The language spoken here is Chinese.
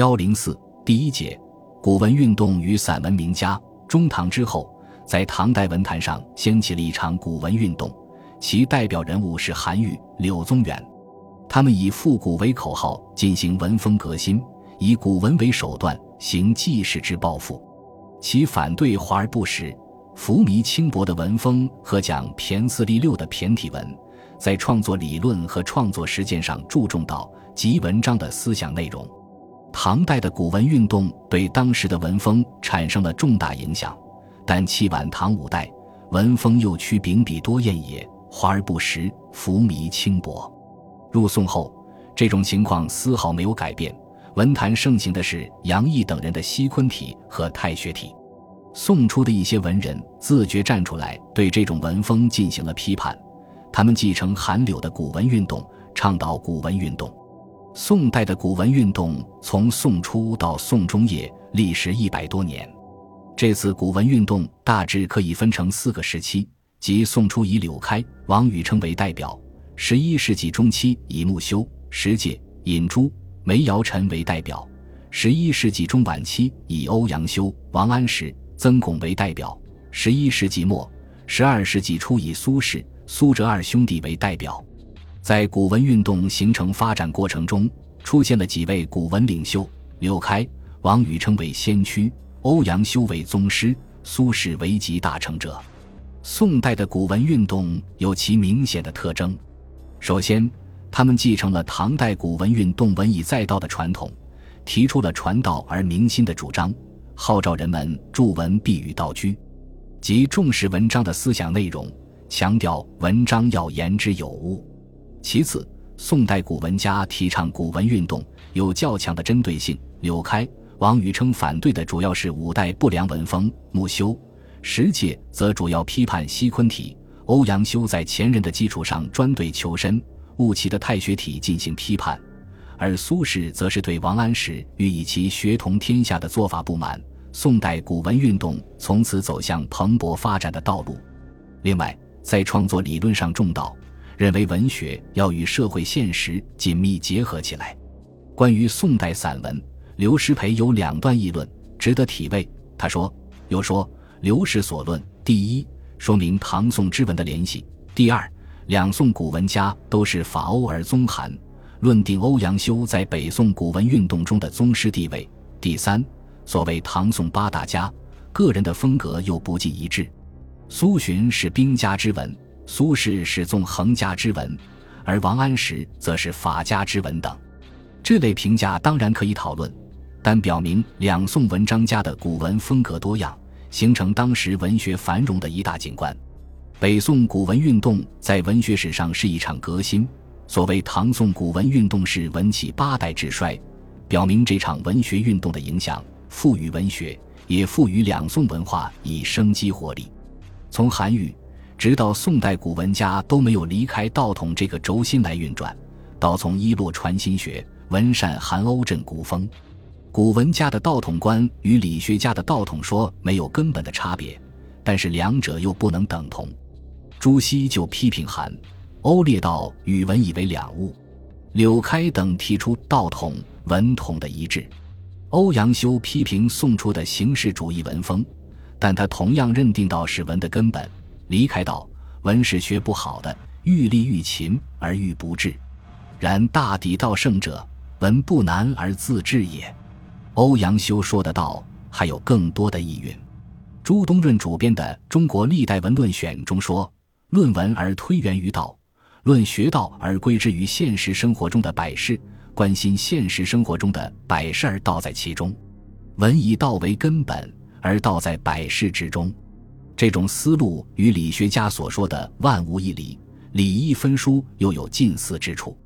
幺零四第一节，古文运动与散文名家。中唐之后，在唐代文坛上掀起了一场古文运动，其代表人物是韩愈、柳宗元。他们以复古为口号，进行文风革新，以古文为手段，行济世之抱负。其反对华而不实、浮靡轻薄的文风和讲骈四俪六的骈体文，在创作理论和创作实践上注重到及文章的思想内容。唐代的古文运动对当时的文风产生了重大影响，但其晚唐五代文风又趋秉笔多艳也，华而不实，浮靡轻薄。入宋后，这种情况丝毫没有改变。文坛盛行的是杨毅等人的西昆体和太学体。宋初的一些文人自觉站出来，对这种文风进行了批判。他们继承韩柳的古文运动，倡导古文运动。宋代的古文运动从宋初到宋中叶，历时一百多年。这次古文运动大致可以分成四个时期，即宋初以柳开、王禹偁为代表。十一世纪中期以穆修、石介、尹洙、梅尧臣为代表；十一世纪中晚期以欧阳修、王安石、曾巩为代表；十一世纪末、十二世纪初以苏轼、苏辙二兄弟为代表。在古文运动形成发展过程中，出现了几位古文领袖：柳开、王禹称为先驱，欧阳修为宗师，苏轼为集大成者。宋代的古文运动有其明显的特征。首先，他们继承了唐代古文运动文以载道的传统，提出了传道而明心的主张，号召人们著文必与道居，即重视文章的思想内容，强调文章要言之有物。其次，宋代古文家提倡古文运动有较强的针对性。柳开、王禹偁反对的主要是五代不良文风，穆修、石介则主要批判西昆体。欧阳修在前人的基础上专对求深悟其的太学体进行批判，而苏轼则是对王安石欲以其学同天下的做法不满。宋代古文运动从此走向蓬勃发展的道路。另外，在创作理论上重道，认为文学要与社会现实紧密结合起来。关于宋代散文，刘师培有两段议论值得体味。他说：“又说刘氏所论，第一。”说明唐宋之文的联系。第二，两宋古文家都是法欧而宗韩，论定欧阳修在北宋古文运动中的宗师地位。第三，所谓唐宋八大家，个人的风格又不尽一致。苏洵是兵家之文，苏轼是纵横家之文，而王安石则是法家之文等。这类评价当然可以讨论，但表明两宋文章家的古文风格多样。形成当时文学繁荣的一大景观。北宋古文运动在文学史上是一场革新。所谓唐宋古文运动是文起八代之衰，表明这场文学运动的影响赋予文学，也赋予两宋文化以生机活力。从韩愈直到宋代古文家都没有离开道统这个轴心来运转。道从一落传心学，文善韩欧镇古风。古文家的道统观与理学家的道统说没有根本的差别，但是两者又不能等同。朱熹就批评韩、欧列道与文以为两物，柳开等提出道统、文统的一致。欧阳修批评宋初的形式主义文风，但他同样认定道是文的根本。离开道，文是学不好的，欲立欲勤而欲不治。然大抵道圣者，文不难而自治也。欧阳修说的道还有更多的意蕴。朱东润主编的《中国历代文论选》中说：“论文而推源于道，论学道而归之于现实生活中的百事，关心现实生活中的百事而道在其中。文以道为根本，而道在百事之中。”这种思路与理学家所说的“万物一理，理一分殊”又有近似之处。